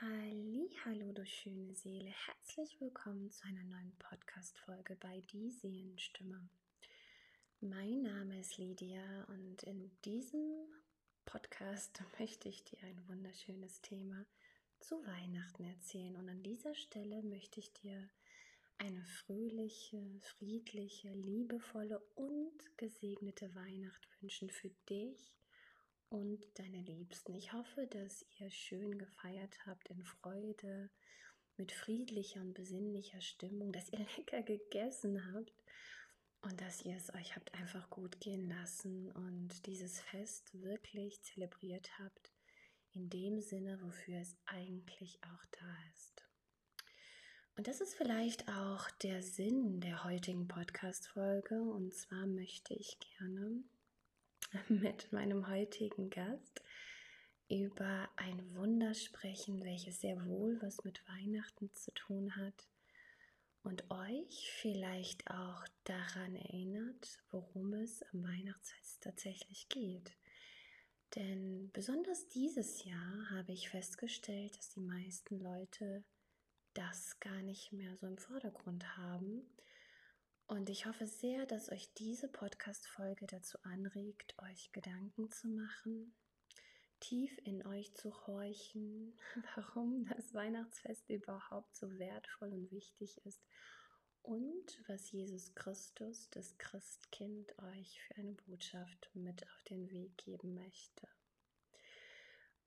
Hallo, du schöne Seele. Herzlich willkommen zu einer neuen Podcast-Folge bei Die Seelenstimme. Mein Name ist Lydia und in diesem Podcast möchte ich dir ein wunderschönes Thema zu Weihnachten erzählen. Und an dieser Stelle möchte ich dir eine fröhliche, friedliche, liebevolle und gesegnete Weihnacht wünschen für dich und deine Liebsten. Ich hoffe, dass ihr schön gefeiert habt in Freude, mit friedlicher und besinnlicher Stimmung, dass ihr lecker gegessen habt und dass ihr es euch habt einfach gut gehen lassen und dieses Fest wirklich zelebriert habt in dem Sinne, wofür es eigentlich auch da ist. Und das ist vielleicht auch der Sinn der heutigen Podcast-Folge. Und zwar möchte ich gerne mit meinem heutigen Gast über ein Wunder sprechen, welches sehr wohl was mit Weihnachten zu tun hat und euch vielleicht auch daran erinnert, worum es am Weihnachtsfest tatsächlich geht. Denn besonders dieses Jahr habe ich festgestellt, dass die meisten Leute das gar nicht mehr so im Vordergrund haben und ich hoffe sehr, dass euch diese Podcast-Folge dazu anregt, euch Gedanken zu machen, tief in euch zu horchen, warum das Weihnachtsfest überhaupt so wertvoll und wichtig ist und was Jesus Christus, das Christkind, euch für eine Botschaft mit auf den Weg geben möchte.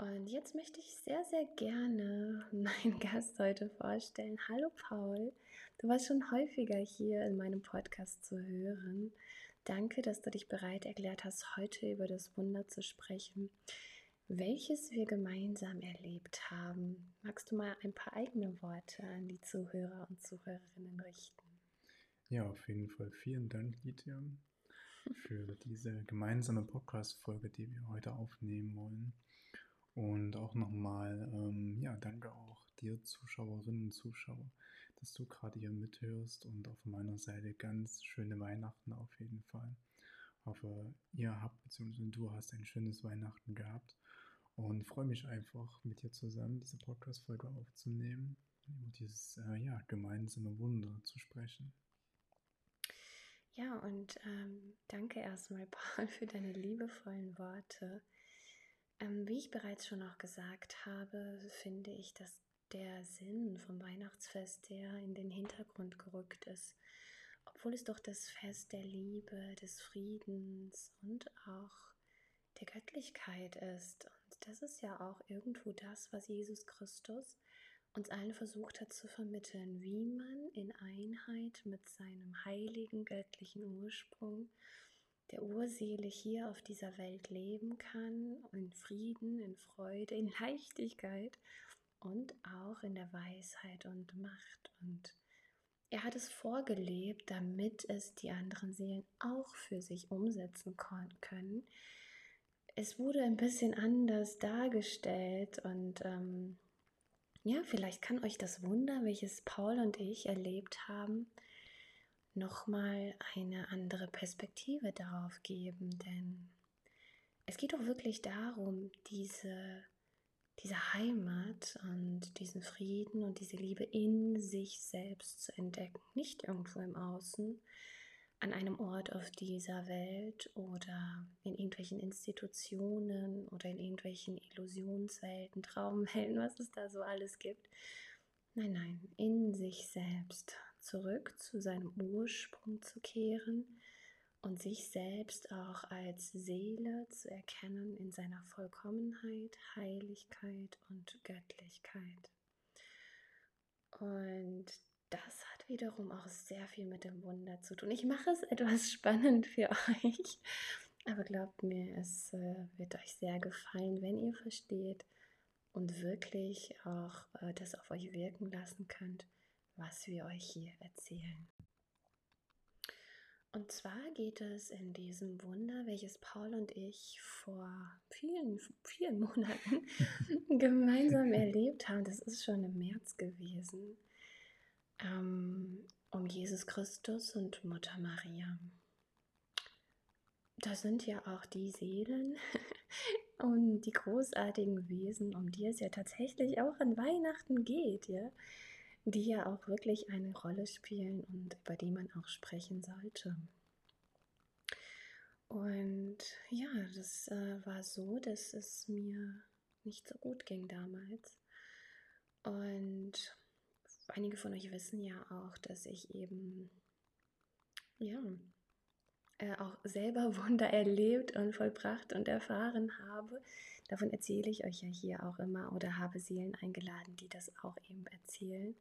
Und jetzt möchte ich sehr, sehr gerne meinen Gast heute vorstellen. Hallo Paul, du warst schon häufiger hier in meinem Podcast zu hören. Danke, dass du dich bereit erklärt hast, heute über das Wunder zu sprechen, welches wir gemeinsam erlebt haben. Magst du mal ein paar eigene Worte an die Zuhörer und Zuhörerinnen richten? Ja, auf jeden Fall vielen Dank, Lydia, für diese gemeinsame Podcast-Folge, die wir heute aufnehmen wollen. Und auch nochmal, ähm, ja, danke auch dir, Zuschauerinnen und Zuschauer, dass du gerade hier mithörst und auf meiner Seite ganz schöne Weihnachten auf jeden Fall. Ich hoffe, ihr habt, beziehungsweise du hast ein schönes Weihnachten gehabt und freue mich einfach, mit dir zusammen diese Podcast-Folge aufzunehmen und über dieses, äh, ja, gemeinsame Wunder zu sprechen. Ja, und ähm, danke erstmal, Paul, für deine liebevollen Worte. Ähm, wie ich bereits schon auch gesagt habe, finde ich, dass der Sinn vom Weihnachtsfest der in den Hintergrund gerückt ist, obwohl es doch das Fest der Liebe, des Friedens und auch der Göttlichkeit ist. Und das ist ja auch irgendwo das, was Jesus Christus uns allen versucht hat zu vermitteln, wie man in Einheit mit seinem heiligen göttlichen Ursprung der Urseele hier auf dieser Welt leben kann, in Frieden, in Freude, in Leichtigkeit und auch in der Weisheit und Macht. Und er hat es vorgelebt, damit es die anderen Seelen auch für sich umsetzen können. Es wurde ein bisschen anders dargestellt und ähm, ja, vielleicht kann euch das Wunder, welches Paul und ich erlebt haben, nochmal eine andere Perspektive darauf geben, denn es geht doch wirklich darum, diese, diese Heimat und diesen Frieden und diese Liebe in sich selbst zu entdecken, nicht irgendwo im Außen, an einem Ort auf dieser Welt oder in irgendwelchen Institutionen oder in irgendwelchen Illusionswelten, Traumwelten, was es da so alles gibt, Nein, nein, in sich selbst zurück zu seinem Ursprung zu kehren und sich selbst auch als Seele zu erkennen in seiner Vollkommenheit, Heiligkeit und Göttlichkeit. Und das hat wiederum auch sehr viel mit dem Wunder zu tun. Ich mache es etwas spannend für euch, aber glaubt mir, es äh, wird euch sehr gefallen, wenn ihr versteht, und wirklich auch äh, das auf euch wirken lassen könnt, was wir euch hier erzählen. Und zwar geht es in diesem Wunder, welches Paul und ich vor vielen, vielen Monaten gemeinsam erlebt haben, das ist schon im März gewesen, ähm, um Jesus Christus und Mutter Maria. das sind ja auch die Seelen und die großartigen Wesen, um die es ja tatsächlich auch an Weihnachten geht, ja, die ja auch wirklich eine Rolle spielen und über die man auch sprechen sollte. Und ja, das äh, war so, dass es mir nicht so gut ging damals. Und einige von euch wissen ja auch, dass ich eben ja äh, auch selber Wunder erlebt und vollbracht und erfahren habe. Davon erzähle ich euch ja hier auch immer oder habe Seelen eingeladen, die das auch eben erzählen.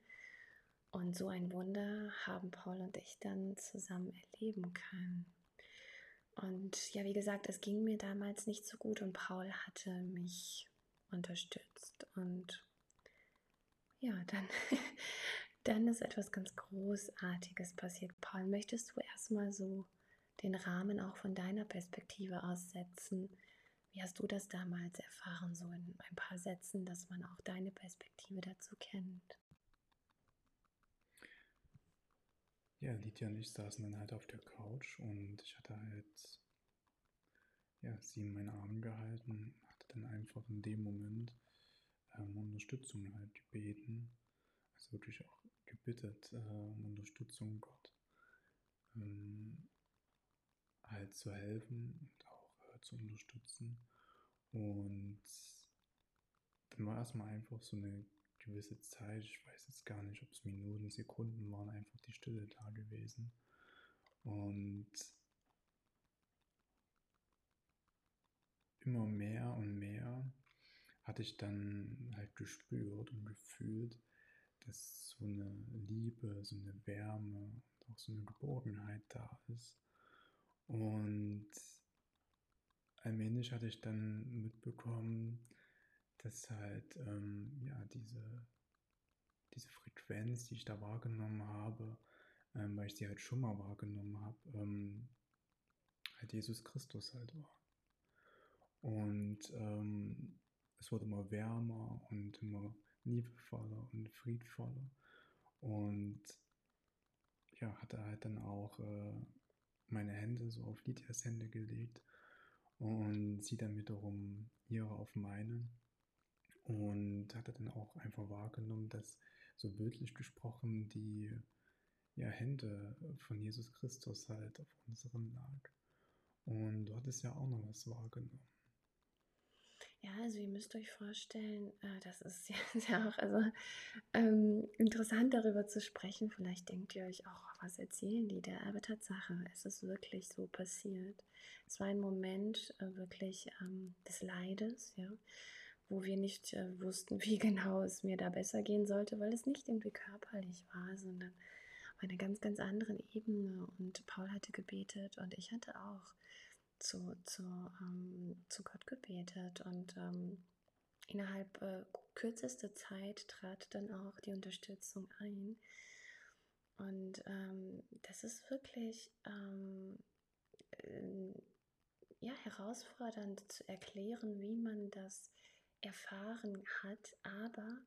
Und so ein Wunder haben Paul und ich dann zusammen erleben können. Und ja, wie gesagt, es ging mir damals nicht so gut und Paul hatte mich unterstützt. Und ja, dann, dann ist etwas ganz Großartiges passiert. Paul, möchtest du erstmal so den Rahmen auch von deiner Perspektive aussetzen. Wie hast du das damals erfahren, so in ein paar Sätzen, dass man auch deine Perspektive dazu kennt? Ja, Lydia und ich saßen dann halt auf der Couch und ich hatte halt ja, sie in meinen Armen gehalten, hatte dann einfach in dem Moment ähm, Unterstützung halt gebeten, also wirklich auch gebittet äh, um Unterstützung Gott. Ähm, halt zu helfen und auch äh, zu unterstützen. Und dann war erstmal einfach so eine gewisse Zeit, ich weiß jetzt gar nicht, ob es Minuten, Sekunden waren, einfach die Stille da gewesen. Und immer mehr und mehr hatte ich dann halt gespürt und gefühlt, dass so eine Liebe, so eine Wärme und auch so eine Geborgenheit da ist. Und allmählich hatte ich dann mitbekommen, dass halt ähm, ja diese, diese Frequenz, die ich da wahrgenommen habe, ähm, weil ich sie halt schon mal wahrgenommen habe, ähm, halt Jesus Christus halt war. Und ähm, es wurde immer wärmer und immer liebevoller und friedvoller. Und ja, hatte halt dann auch äh, meine Hände so auf Lydias Hände gelegt und sie dann wiederum ihre auf meine und hatte dann auch einfach wahrgenommen, dass so bildlich gesprochen die ja, Hände von Jesus Christus halt auf unseren lag. Und du hattest ja auch noch was wahrgenommen. Ja, also ihr müsst euch vorstellen, äh, das ist ja, ja auch also, ähm, interessant darüber zu sprechen. Vielleicht denkt ihr euch auch, was erzählen die da? Aber Tatsache, es ist wirklich so passiert. Es war ein Moment äh, wirklich ähm, des Leides, ja, wo wir nicht äh, wussten, wie genau es mir da besser gehen sollte, weil es nicht irgendwie körperlich war, sondern auf einer ganz, ganz anderen Ebene. Und Paul hatte gebetet und ich hatte auch zu, zu, ähm, zu Gott gebetet und ähm, innerhalb äh, kürzester Zeit trat dann auch die Unterstützung ein. Und ähm, das ist wirklich ähm, äh, ja, herausfordernd zu erklären, wie man das erfahren hat, aber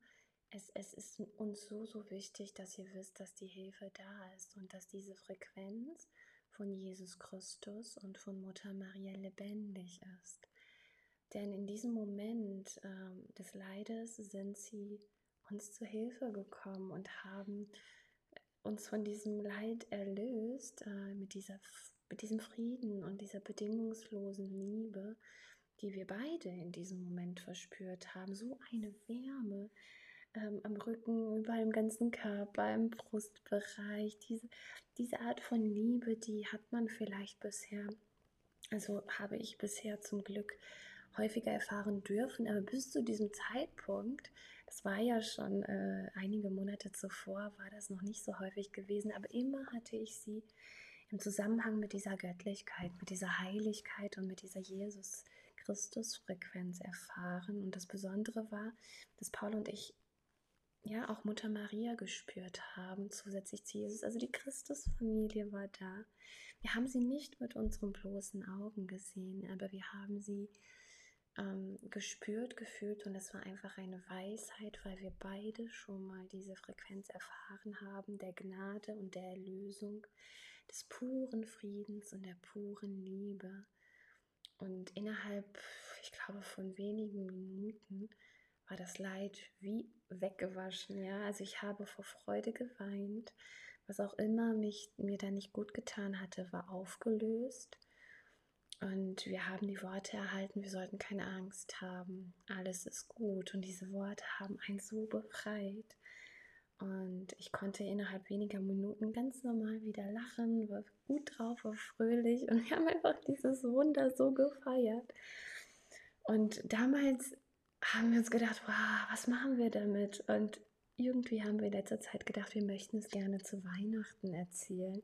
es, es ist uns so, so wichtig, dass ihr wisst, dass die Hilfe da ist und dass diese Frequenz von Jesus Christus und von Mutter Maria lebendig ist. Denn in diesem Moment ähm, des Leides sind sie uns zu Hilfe gekommen und haben uns von diesem Leid erlöst, äh, mit, dieser, mit diesem Frieden und dieser bedingungslosen Liebe, die wir beide in diesem Moment verspürt haben. So eine Wärme, ähm, am Rücken, überall im ganzen Körper, im Brustbereich. Diese, diese Art von Liebe, die hat man vielleicht bisher, also habe ich bisher zum Glück häufiger erfahren dürfen, aber bis zu diesem Zeitpunkt, das war ja schon äh, einige Monate zuvor, war das noch nicht so häufig gewesen, aber immer hatte ich sie im Zusammenhang mit dieser Göttlichkeit, mit dieser Heiligkeit und mit dieser Jesus Christus Frequenz erfahren. Und das Besondere war, dass Paul und ich ja auch Mutter Maria gespürt haben, zusätzlich zu Jesus. Also die Christusfamilie war da. Wir haben sie nicht mit unseren bloßen Augen gesehen, aber wir haben sie ähm, gespürt, gefühlt und es war einfach eine Weisheit, weil wir beide schon mal diese Frequenz erfahren haben, der Gnade und der Erlösung, des puren Friedens und der puren Liebe Und innerhalb, ich glaube, von wenigen Minuten war das Leid wie weggewaschen. Ja, also ich habe vor Freude geweint. Was auch immer mich, mir da nicht gut getan hatte, war aufgelöst. Und wir haben die Worte erhalten, wir sollten keine Angst haben, alles ist gut. Und diese Worte haben einen so befreit. Und ich konnte innerhalb weniger Minuten ganz normal wieder lachen, war gut drauf, war fröhlich und wir haben einfach dieses Wunder so gefeiert. Und damals haben wir uns gedacht, wow, was machen wir damit? Und irgendwie haben wir in letzter Zeit gedacht, wir möchten es gerne zu Weihnachten erzählen.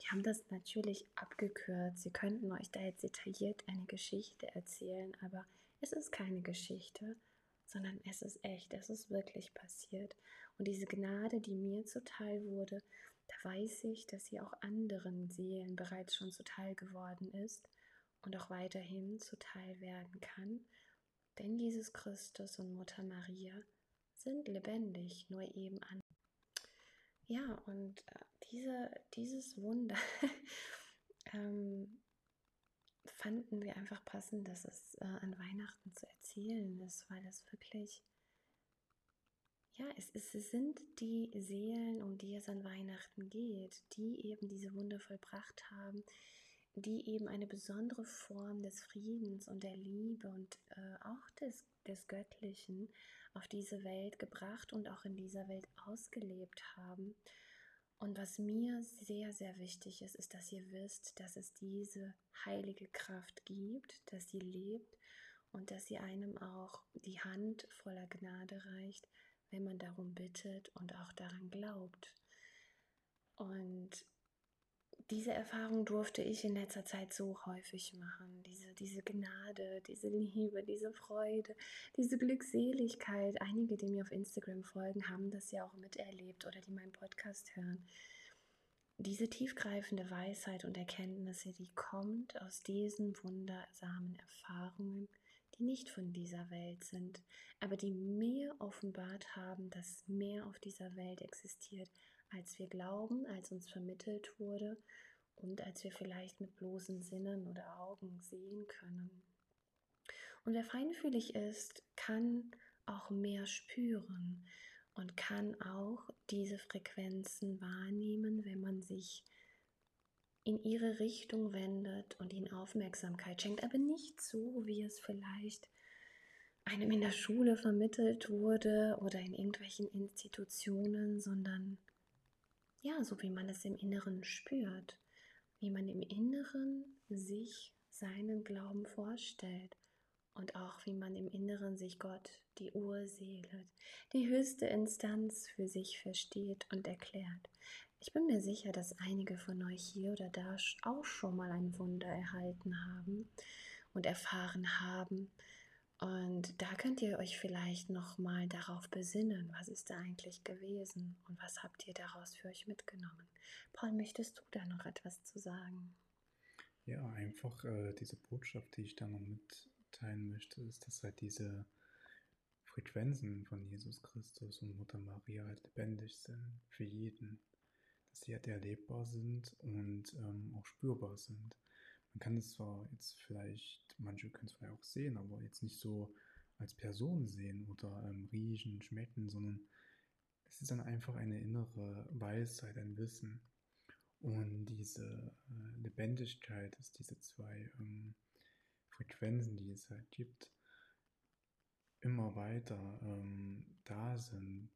Die haben das natürlich abgekürzt. Sie könnten euch da jetzt detailliert eine Geschichte erzählen, aber es ist keine Geschichte, sondern es ist echt, es ist wirklich passiert. Und diese Gnade, die mir zuteil wurde, da weiß ich, dass sie auch anderen Seelen bereits schon zuteil geworden ist und auch weiterhin zuteil werden kann. Denn Jesus Christus und Mutter Maria sind lebendig, nur eben an. Ja, und äh, diese, dieses Wunder ähm, fanden wir einfach passend, dass es äh, an Weihnachten zu erzählen ist, weil es wirklich, ja, es, es, sind die Seelen, um die es an Weihnachten geht, die eben diese Wunder vollbracht haben, die eben eine besondere Form des Friedens und der Liebe und äh, auch des, des Göttlichen auf diese Welt gebracht und auch in dieser Welt ausgelebt haben. Und was mir sehr, sehr wichtig ist, ist, dass ihr wisst, dass es diese heilige Kraft gibt, dass sie lebt und dass sie einem auch die Hand voller Gnade reicht, wenn man darum bittet und auch daran glaubt. Und diese Erfahrung durfte ich in letzter Zeit so häufig machen. Diese, diese Gnade, diese Liebe, diese Freude, diese Glückseligkeit. Einige, die mir auf Instagram folgen, haben das ja auch miterlebt oder die meinen Podcast hören. Diese tiefgreifende Weisheit und Erkenntnisse, die kommt aus diesen wundersamen Erfahrungen, die nicht von dieser Welt sind, aber die mir offenbart haben, dass mehr auf dieser Welt existiert, als wir glauben, als uns vermittelt wurde und als wir vielleicht mit bloßen Sinnen oder Augen sehen können. Und wer feinfühlig ist, kann auch mehr spüren und kann auch diese Frequenzen wahrnehmen, wenn man sich in ihre Richtung wendet und ihnen Aufmerksamkeit schenkt, aber nicht so, wie es vielleicht einem in der Schule vermittelt wurde oder in irgendwelchen Institutionen, sondern ja, so wie man es im Inneren spürt, wie man im Inneren sich seinen Glauben vorstellt und auch wie man im Inneren sich Gott, die Urseele, die höchste Instanz für sich versteht und erklärt. Ich bin mir sicher, dass einige von euch hier oder da auch schon mal ein Wunder erhalten haben und erfahren haben, und da könnt ihr euch vielleicht noch mal darauf besinnen, was ist da eigentlich gewesen und was habt ihr daraus für euch mitgenommen. Paul, möchtest du da noch etwas zu sagen? Ja, einfach äh, diese Botschaft, die ich da noch mitteilen möchte, ist, dass halt diese Frequenzen von Jesus Christus und Mutter Maria halt lebendig sind für jeden, dass sie halt erlebbar sind und ähm, auch spürbar sind man kann es zwar jetzt vielleicht, manche können es vielleicht auch sehen, aber jetzt nicht so als Person sehen oder ähm, riechen, schmecken, sondern es ist dann einfach eine innere Weisheit, ein Wissen. Und diese äh, Lebendigkeit, dass diese zwei ähm, Frequenzen, die es halt gibt, immer weiter ähm, da sind.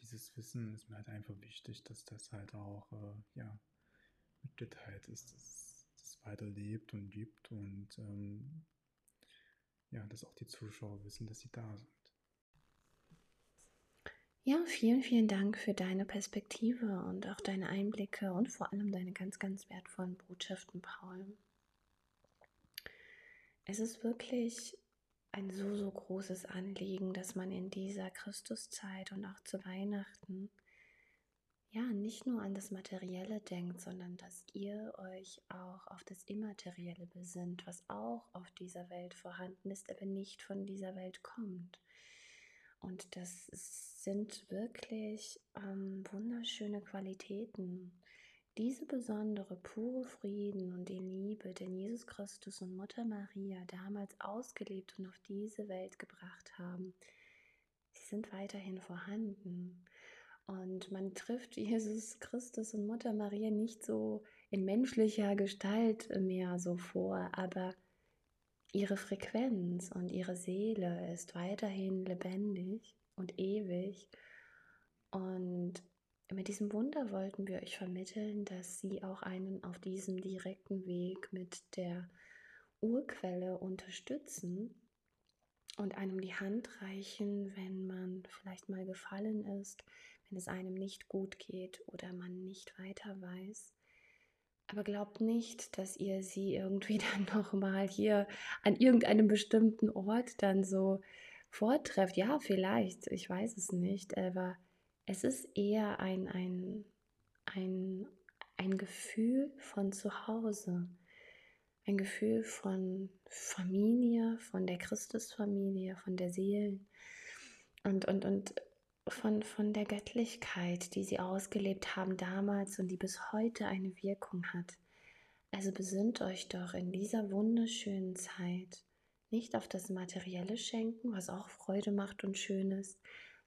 Dieses Wissen ist mir halt einfach wichtig, dass das halt auch äh, ja, mitgeteilt ist. Weiterlebt und gibt und ähm, ja, dass auch die Zuschauer wissen, dass sie da sind. Ja, vielen, vielen Dank für deine Perspektive und auch deine Einblicke und vor allem deine ganz, ganz wertvollen Botschaften, Paul. Es ist wirklich ein so, so großes Anliegen, dass man in dieser Christuszeit und auch zu Weihnachten ja, nicht nur an das Materielle denkt, sondern dass ihr euch auch auf das Immaterielle besinnt, was auch auf dieser Welt vorhanden ist, aber nicht von dieser Welt kommt. Und das sind wirklich ähm, wunderschöne Qualitäten, diese besondere, pure Frieden und die Liebe, den Jesus Christus und Mutter Maria damals ausgelebt und auf diese Welt gebracht haben, sie sind weiterhin vorhanden. Und man trifft Jesus Christus und Mutter Maria nicht so in menschlicher Gestalt mehr so vor, aber ihre Frequenz und ihre Seele ist weiterhin lebendig und ewig. Und mit diesem Wunder wollten wir euch vermitteln, dass sie auch einen auf diesem direkten Weg mit der Urquelle unterstützen und einem die Hand reichen, wenn man vielleicht mal gefallen ist, wenn es einem nicht gut geht oder man nicht weiter weiß. Aber glaubt nicht, dass ihr sie irgendwie dann nochmal hier an irgendeinem bestimmten Ort dann so vortrefft. Ja, vielleicht, ich weiß es nicht, aber es ist eher ein, ein, ein, ein Gefühl von Zuhause, ein Gefühl von Familie, von der Christusfamilie, von der Seelen und, und, und von, von der Göttlichkeit, die sie ausgelebt haben damals und die bis heute eine Wirkung hat. Also besinnt euch doch in dieser wunderschönen Zeit nicht auf das materielle Schenken, was auch Freude macht und schön ist,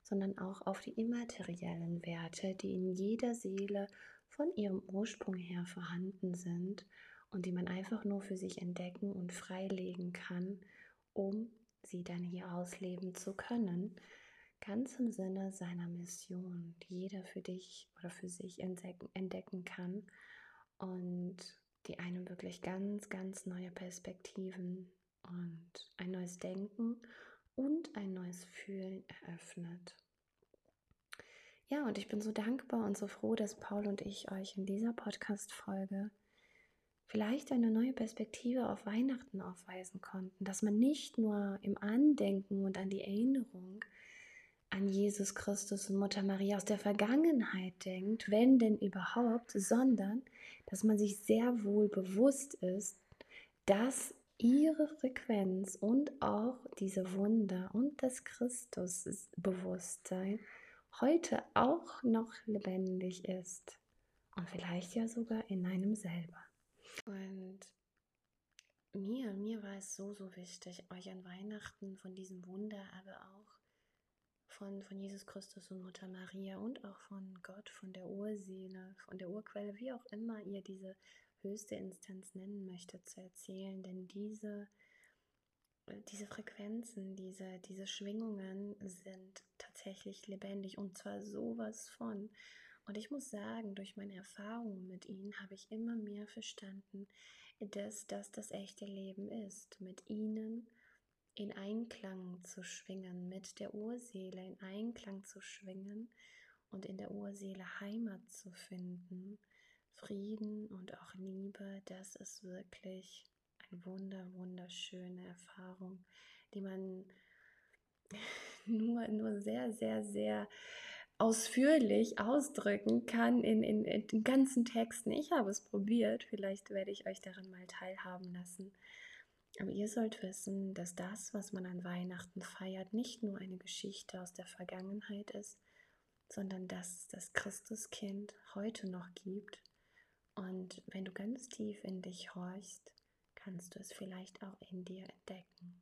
sondern auch auf die immateriellen Werte, die in jeder Seele von ihrem Ursprung her vorhanden sind und die man einfach nur für sich entdecken und freilegen kann, um sie dann hier ausleben zu können, ganz im Sinne seiner Mission, die jeder für dich oder für sich entdecken, kann und die einem wirklich ganz, ganz neue Perspektiven und ein neues Denken und ein neues Fühlen eröffnet. Ja, und ich bin so dankbar und so froh, dass Paul und ich euch in dieser Podcast-Folge vielleicht eine neue Perspektive auf Weihnachten aufweisen konnten, dass man nicht nur im Andenken und an die Erinnerung an Jesus Christus und Mutter Maria aus der Vergangenheit denkt, wenn denn überhaupt, sondern dass man sich sehr wohl bewusst ist, dass ihre Frequenz und auch diese Wunder und das Christusbewusstsein heute auch noch lebendig ist und vielleicht ja sogar in einem selber. Und mir, mir war es so, so wichtig, euch an Weihnachten von diesem Wunder, aber auch von, von Jesus Christus und Mutter Maria und auch von Gott, von der Urseele, von der Urquelle, wie auch immer ihr diese höchste Instanz nennen möchtet, zu erzählen. Denn diese diese Frequenzen, diese, diese Schwingungen sind tatsächlich lebendig und zwar sowas von. Und ich muss sagen, durch meine Erfahrungen mit ihnen habe ich immer mehr verstanden, dass das das echte Leben ist, mit ihnen in Einklang zu schwingen, mit der Urseele in Einklang zu schwingen und in der Urseele Heimat zu finden, Frieden und auch Liebe, das ist wirklich wunder, wunderschöne Erfahrung, die man nur, nur sehr, sehr, sehr ausführlich ausdrücken kann in, in, in ganzen Texten. Ich habe es probiert, vielleicht werde ich euch daran mal teilhaben lassen. Aber ihr sollt wissen, dass das, was man an Weihnachten feiert, nicht nur eine Geschichte aus der Vergangenheit ist, sondern dass das Christuskind heute noch gibt. Und wenn du ganz tief in dich horchst, kannst du es vielleicht auch in dir entdecken.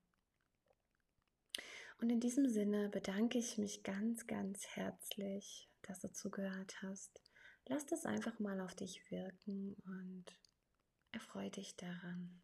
Und in diesem Sinne bedanke ich mich ganz, ganz herzlich, dass du zugehört hast. Lass das einfach mal auf dich wirken und erfreue dich daran.